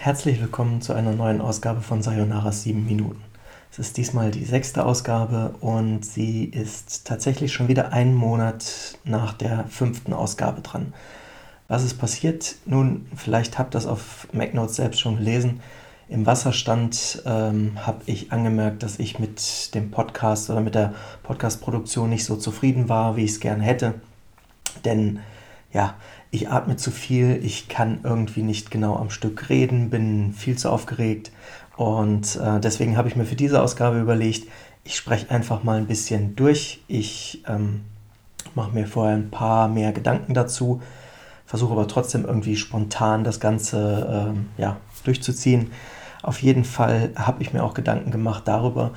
Herzlich willkommen zu einer neuen Ausgabe von Sayonara 7 Minuten. Es ist diesmal die sechste Ausgabe und sie ist tatsächlich schon wieder einen Monat nach der fünften Ausgabe dran. Was ist passiert? Nun, vielleicht habt ihr das auf MacNotes selbst schon gelesen. Im Wasserstand ähm, habe ich angemerkt, dass ich mit dem Podcast oder mit der Podcast-Produktion nicht so zufrieden war, wie ich es gerne hätte. Denn ja, ich atme zu viel, ich kann irgendwie nicht genau am Stück reden, bin viel zu aufgeregt und äh, deswegen habe ich mir für diese Ausgabe überlegt, ich spreche einfach mal ein bisschen durch. Ich ähm, mache mir vorher ein paar mehr Gedanken dazu, versuche aber trotzdem irgendwie spontan das Ganze ähm, ja, durchzuziehen. Auf jeden Fall habe ich mir auch Gedanken gemacht darüber,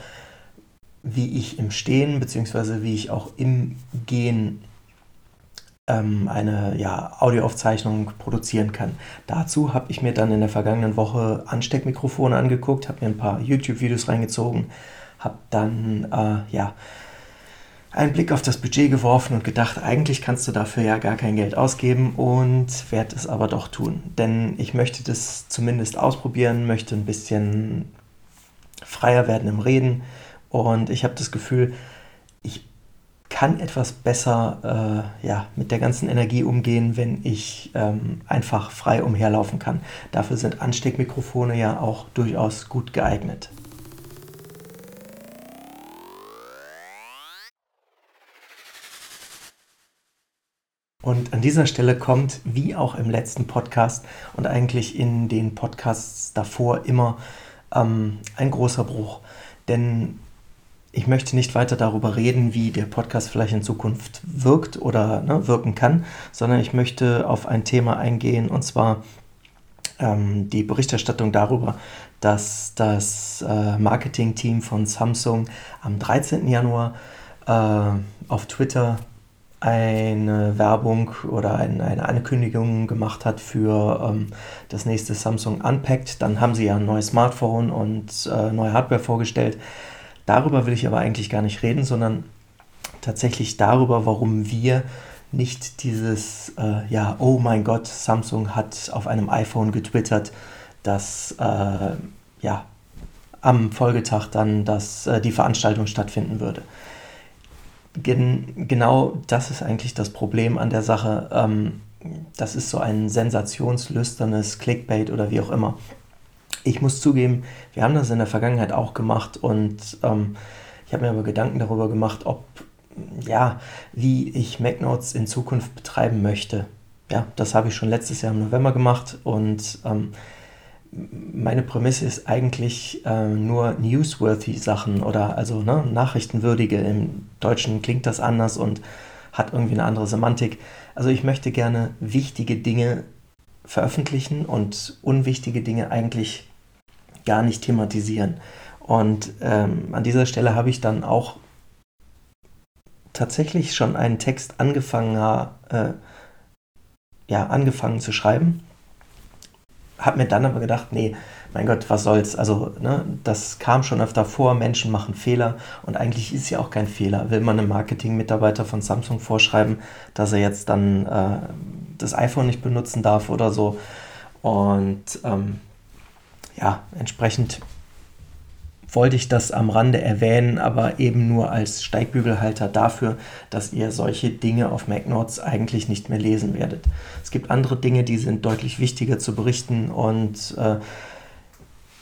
wie ich im Stehen bzw. wie ich auch im Gehen ähm, eine ja, Audioaufzeichnung produzieren kann. Dazu habe ich mir dann in der vergangenen Woche Ansteckmikrofone angeguckt, habe mir ein paar YouTube-Videos reingezogen, habe dann äh, ja, einen Blick auf das Budget geworfen und gedacht, eigentlich kannst du dafür ja gar kein Geld ausgeben und werde es aber doch tun. Denn ich möchte das zumindest ausprobieren, möchte ein bisschen freier werden im Reden und ich habe das Gefühl, ich kann etwas besser äh, ja, mit der ganzen Energie umgehen, wenn ich ähm, einfach frei umherlaufen kann. Dafür sind Ansteckmikrofone ja auch durchaus gut geeignet. Und an dieser Stelle kommt, wie auch im letzten Podcast und eigentlich in den Podcasts davor immer, ähm, ein großer Bruch. Denn ich möchte nicht weiter darüber reden, wie der Podcast vielleicht in Zukunft wirkt oder ne, wirken kann, sondern ich möchte auf ein Thema eingehen und zwar ähm, die Berichterstattung darüber, dass das äh, Marketing-Team von Samsung am 13. Januar äh, auf Twitter eine Werbung oder ein, eine Ankündigung gemacht hat für ähm, das nächste Samsung Unpacked. Dann haben sie ja ein neues Smartphone und äh, neue Hardware vorgestellt. Darüber will ich aber eigentlich gar nicht reden, sondern tatsächlich darüber, warum wir nicht dieses, äh, ja, oh mein Gott, Samsung hat auf einem iPhone getwittert, dass äh, ja, am Folgetag dann dass, äh, die Veranstaltung stattfinden würde. Gen genau das ist eigentlich das Problem an der Sache. Ähm, das ist so ein sensationslüsternes Clickbait oder wie auch immer ich muss zugeben, wir haben das in der Vergangenheit auch gemacht und ähm, ich habe mir aber Gedanken darüber gemacht, ob, ja, wie ich MacNotes in Zukunft betreiben möchte. Ja, das habe ich schon letztes Jahr im November gemacht und ähm, meine Prämisse ist eigentlich äh, nur newsworthy Sachen oder also ne, nachrichtenwürdige. Im Deutschen klingt das anders und hat irgendwie eine andere Semantik. Also ich möchte gerne wichtige Dinge veröffentlichen und unwichtige Dinge eigentlich gar nicht thematisieren. Und ähm, an dieser Stelle habe ich dann auch tatsächlich schon einen Text angefangen, äh, ja, angefangen zu schreiben. Habe mir dann aber gedacht, nee, mein Gott, was soll's. Also, ne, das kam schon öfter vor, Menschen machen Fehler und eigentlich ist ja auch kein Fehler. Will man einem Marketing-Mitarbeiter von Samsung vorschreiben, dass er jetzt dann äh, das iPhone nicht benutzen darf oder so. Und ähm, ja, entsprechend wollte ich das am Rande erwähnen, aber eben nur als Steigbügelhalter dafür, dass ihr solche Dinge auf MacNotes eigentlich nicht mehr lesen werdet. Es gibt andere Dinge, die sind deutlich wichtiger zu berichten und äh,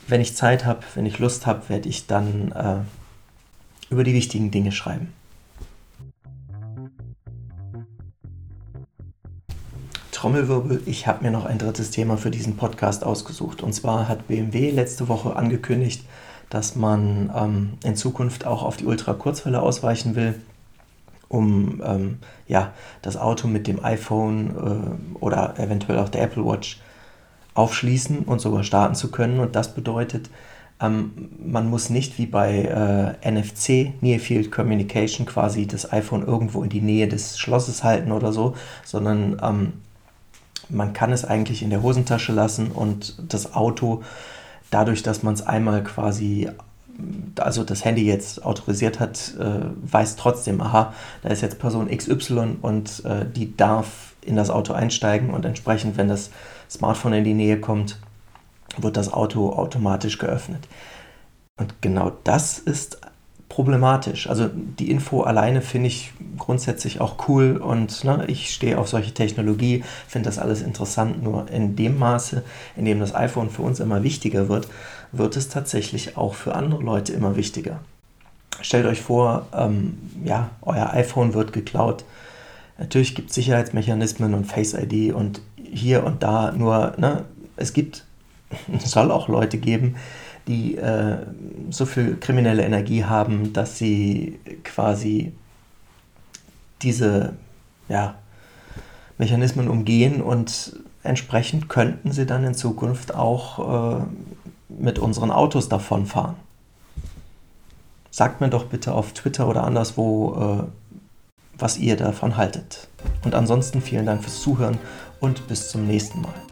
wenn ich Zeit habe, wenn ich Lust habe, werde ich dann äh, über die wichtigen Dinge schreiben. Trommelwirbel, ich habe mir noch ein drittes Thema für diesen Podcast ausgesucht. Und zwar hat BMW letzte Woche angekündigt, dass man ähm, in Zukunft auch auf die Ultrakurzwelle ausweichen will, um ähm, ja, das Auto mit dem iPhone äh, oder eventuell auch der Apple Watch aufschließen und sogar starten zu können. Und das bedeutet, ähm, man muss nicht wie bei äh, NFC, Near Field Communication, quasi das iPhone irgendwo in die Nähe des Schlosses halten oder so, sondern ähm, man kann es eigentlich in der Hosentasche lassen und das Auto, dadurch, dass man es einmal quasi, also das Handy jetzt autorisiert hat, äh, weiß trotzdem, aha, da ist jetzt Person XY und äh, die darf in das Auto einsteigen und entsprechend, wenn das Smartphone in die Nähe kommt, wird das Auto automatisch geöffnet. Und genau das ist problematisch. Also die Info alleine finde ich grundsätzlich auch cool und ne, ich stehe auf solche Technologie, finde das alles interessant. Nur in dem Maße, in dem das iPhone für uns immer wichtiger wird, wird es tatsächlich auch für andere Leute immer wichtiger. Stellt euch vor, ähm, ja, euer iPhone wird geklaut. Natürlich gibt es Sicherheitsmechanismen und Face ID und hier und da, nur ne, es gibt, es soll auch Leute geben, die äh, so viel kriminelle Energie haben, dass sie quasi diese ja, Mechanismen umgehen und entsprechend könnten sie dann in Zukunft auch äh, mit unseren Autos davonfahren. Sagt mir doch bitte auf Twitter oder anderswo, äh, was ihr davon haltet. Und ansonsten vielen Dank fürs Zuhören und bis zum nächsten Mal.